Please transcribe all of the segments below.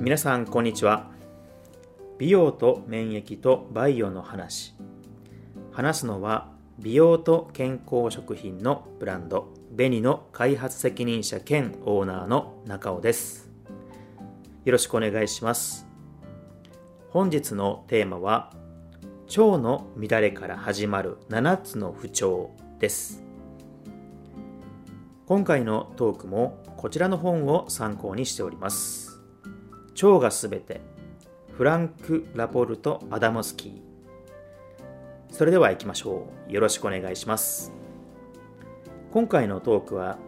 皆さんこんにちは。美容と免疫とバイオの話。話すのは美容と健康食品のブランドベニの開発責任者兼オーナーの中尾です。よろしくお願いします。本日のテーマは腸の乱れから始まる7つの不調です。今回のトークもこちらの本を参考にしております。腸がすべてフランク・ラポルト・アダムスキー。それでは行きましょう。よろしくお願いします。今回のトークは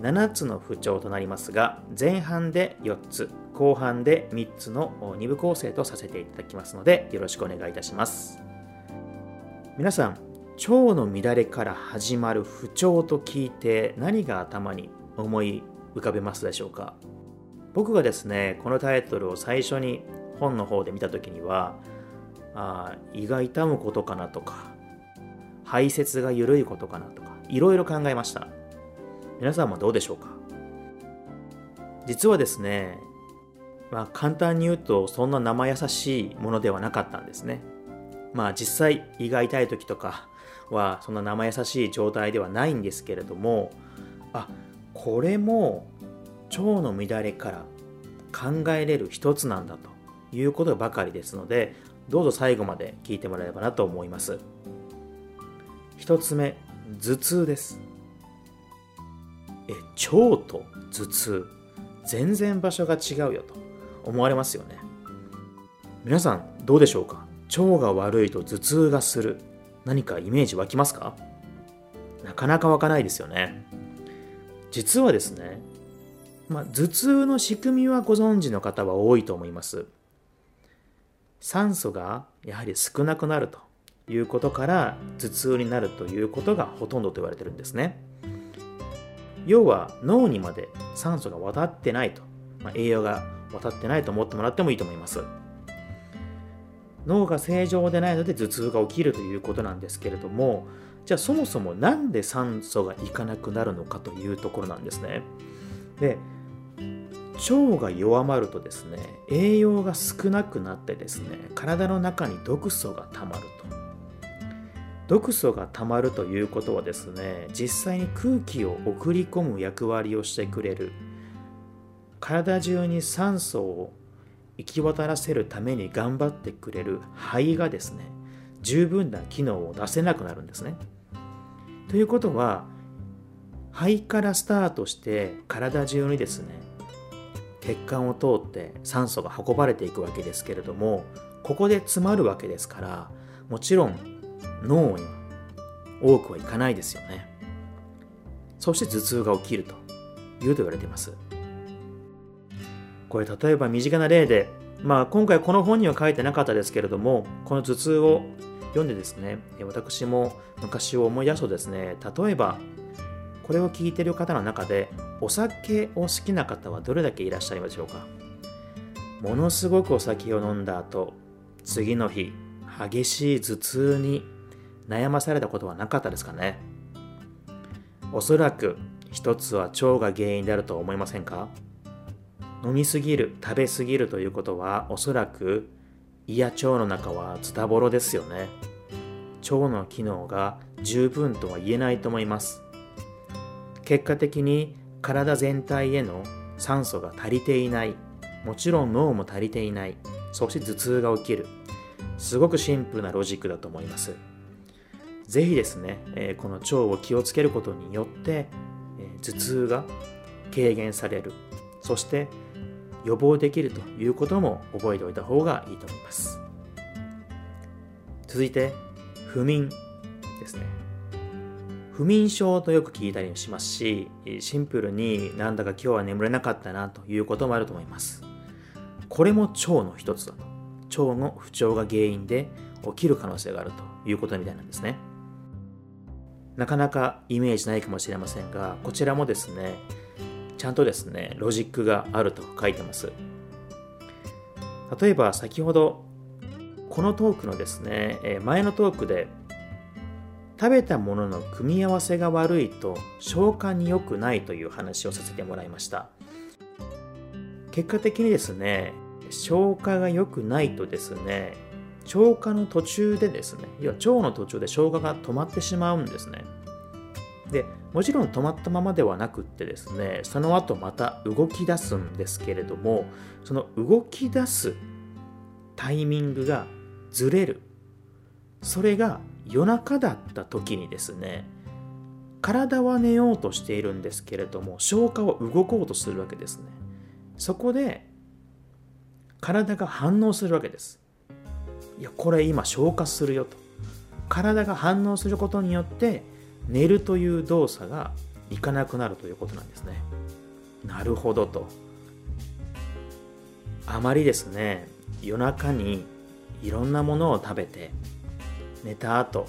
7つの不調となりますが前半で4つ後半で3つの2部構成とさせていただきますのでよろしくお願いいたします。皆さん腸の乱れから始まる不調と聞いて何が頭に思い浮かべますでしょうか？僕がですねこのタイトルを最初に本の方で見た時にはあ胃が痛むことかなとか排泄が緩いことかなとかいろいろ考えました。皆さんもどうでしょうか？実はですねまあ簡単に言うとそんな生優しいものではなかったんですね。まあ実際胃が痛い時とかはそんな生優しい状態ではないんですけれどもあこれも腸の乱れから考えれる一つなんだということばかりですのでどうぞ最後まで聞いてもらえればなと思います。一つ目頭痛です。え腸と頭痛全然場所が違うよと思われますよね。皆さんどうでしょうか？腸が悪いと頭痛がする。何かイメージ湧きますか？なかなか湧かないですよね。実はですねまあ、頭痛の仕組みはご存知の方は多いと思います。酸素がやはり少なくなるということから頭痛になるということがほとんどと言われてるんですね。要は脳にまで酸素が渡ってないと、まあ、栄養が渡ってないと思ってもらってもいいと思います。脳が正常でないので頭痛が起きるということなんですけれどもじゃあそもそも何で酸素がいかなくなるのかというところなんですね。で腸が弱まるとですね栄養が少なくなってですね体の中に毒素がたまると。毒素がたまるということはですね実際に空気を送り込む役割をしてくれる。体中に酸素を行き渡らせるために頑張ってくれる。肺がですね十分な機能を出せなくなるんですね。ということは肺からスタートして体中にですね血管を通って酸素が運ばれていくわけですけれどもここで詰まるわけですからもちろん脳には多くはいかないですよね。そして頭痛が起きるというと言われています。これ例えば身近な例でまあ今回この本には書いてなかったですけれどもこの頭痛を読んでですね私も昔を思い出すとですね例えばこれを聞いている方の中でお酒を好きな方はどれだけいらっしゃいますでしょうか？ものすごくお酒を飲んだ後次の日激しい頭痛に悩まされたことはなかったですかね？おそらく一つは腸が原因であると思いませんか？飲みすぎる食べすぎるということはおそらく胃や腸の中はズタボロですよね。腸の機能が十分とは言えないと思います。結果的に体全体への酸素が足りていない。もちろん脳も足りていない。そして頭痛が起きる。すごくシンプルなロジックだと思います。ぜひですね、えこの腸を気をつけることによって、え頭痛が軽減される。そして予防できるということも覚えておいた方がいいと思います。続いて不眠ですね。不眠症とよく聞いたりしますし、シンプルになんだか今日は眠れなかったなということもあると思います。これも腸の一つだと。腸の不調が原因で起きる可能性があるということみたいなんですね。なかなかイメージないかもしれませんが、こちらもですね、ちゃんとですね、ロジックがあると書いてます。例えば先ほど、このトークのですね、前のトークで食べたものの組み合わせが悪いと消化に良くないという話をさせてもらいました。結果的にですね消化が良くないとですね消化の途中でですね要は腸の途中で消化が止まってしまうんですね。でもちろん止まったままではなくってですねその後また動き出すんですけれどもその動き出すタイミングがずれる。それが夜中だった時にですね体は寝ようとしているんですけれども消化を動こうとするわけですね。そこで体が反応するわけです。いやこれ今消化するよと。体が反応することによって寝るという動作がいかなくなるということなんですね。なるほどと。あまりですね夜中にいろんなものを食べて寝た後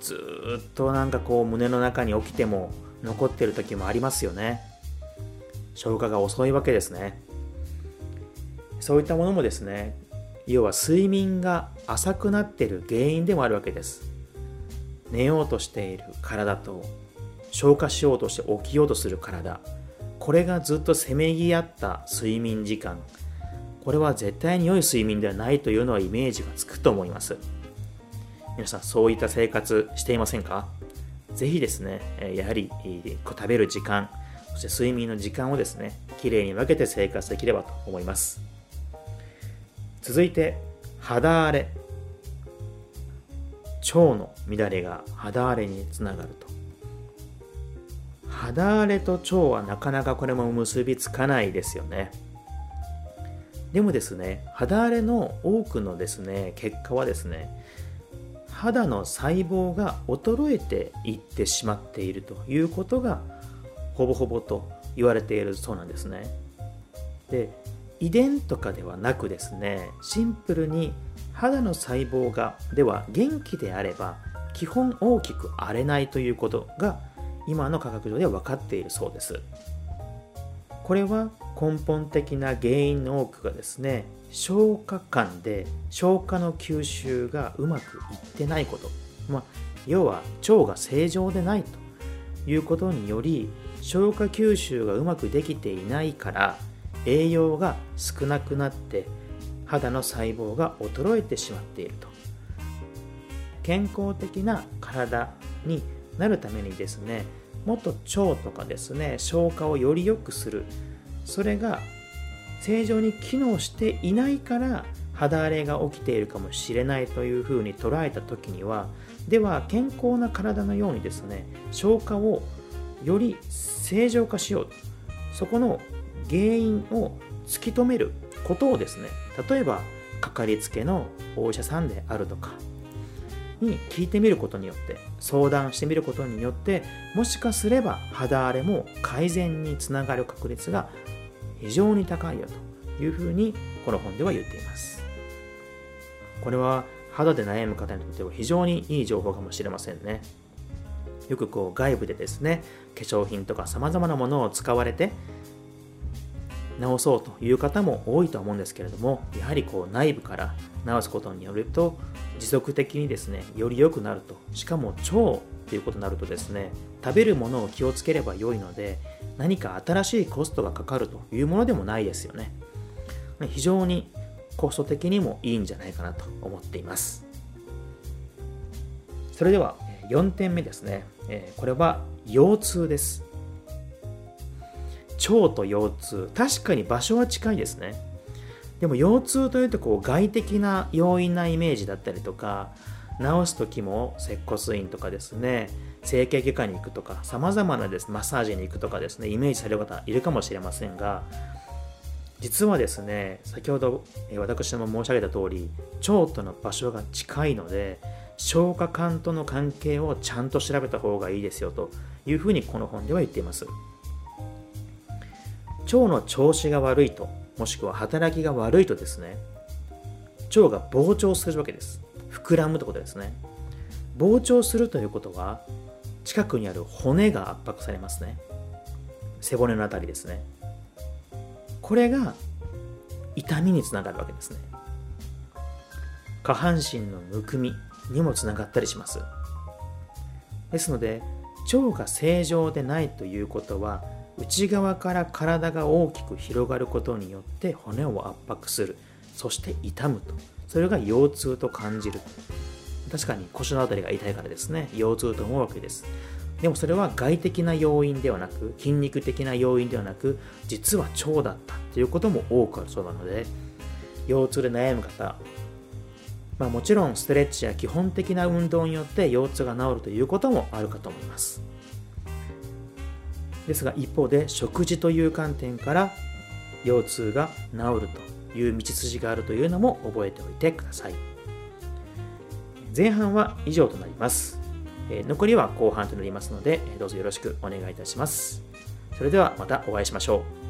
ずっとなんかこう胸の中に起きても残ってる時もありますよね。消化が遅いわけですね。そういったものもですね要は睡眠が浅くなってる原因でもあるわけです。寝ようとしている体と消化しようとして起きようとする体。これがずっとせめぎ合った睡眠時間。これは絶対に良い睡眠ではないというのはイメージがつくと思います。皆さんそういった生活していませんか？ぜひですねやはり食べる時間そして睡眠の時間をですねきれいに分けて生活できればと思います。続いて肌荒れ。腸の乱れが肌荒れにつながると。肌荒れと腸はなかなかこれも結びつかないですよね。でもですね肌荒れの多くのですね結果はですね肌の細胞が衰えていってしまっているということがほぼほぼと言われているそうなんですね。で遺伝とかではなくですねシンプルに肌の細胞がでは元気であれば基本大きく荒れないということが今の科学上では分かっているそうです。これは根本的な原因の多くがですね消化管で消化の吸収がうまくいってないこと、まあ、要は腸が正常でないということにより消化吸収がうまくできていないから栄養が少なくなって肌の細胞が衰えてしまっていると。健康的な体になるためにですねもっと腸とかですね消化をより良くする。それが正常に機能していないから肌荒れが起きているかもしれないというふうに捉えた時にはでは健康な体のようにですね消化をより正常化しようとそこの原因を突き止めることをですね例えばかかりつけのお医者さんであるとかに聞いてみることによって相談してみることによってもしかすれば肌荒れも改善につながる確率が非常に高いよというふうにこの本では言っています。これは肌で悩む方にとっては非常にいい情報かもしれませんね。よくこう外部でですね化粧品とか様々なものを使われて治そうという方も多いと思うんですけれどもやはりこう内部から治すことによると持続的にですねより良くなると。しかも腸っていうことになるとですね食べるものを気をつければ良いので何か新しいコストがかかるというものでもないですよね。非常にコスト的にもいいんじゃないかなと思っています。それでは4点目ですね。これは腰痛です。腸と腰痛。確かに場所は近いですね。でも腰痛というとこう外的な要因なイメージだったりとか治す時も接骨院とかですね整形外科に行くとかさまざまなですマッサージに行くとかですねイメージされる方いるかもしれませんが実はですね先ほど私も申し上げた通り腸との場所が近いので消化管との関係をちゃんと調べた方がいいですよというふうにこの本では言っています。腸の調子が悪いともしくは働きが悪いとですね腸が膨張するわけです。膨らむってことですね。膨張するということは近くにある骨が圧迫されますね。背骨のあたりですね。これが痛みにつながるわけですね。下半身のむくみにもつながったりします。ですので腸が正常でないということは内側から体が大きく広がることによって骨を圧迫する。そして痛むと。それが腰痛と感じる。確かに腰の辺りが痛いからですね。腰痛と思うわけです。でもそれは外的な要因ではなく筋肉的な要因ではなく実は腸だったということも多くあるそうなので腰痛で悩む方まあ、もちろんストレッチや基本的な運動によって腰痛が治るということもあるかと思います。ですが一方で食事という観点から腰痛が治るという道筋があるというのも覚えておいてください。前半は以上となります。残りは後半となりますのでどうぞよろしくお願いいたします。それではまたお会いしましょう。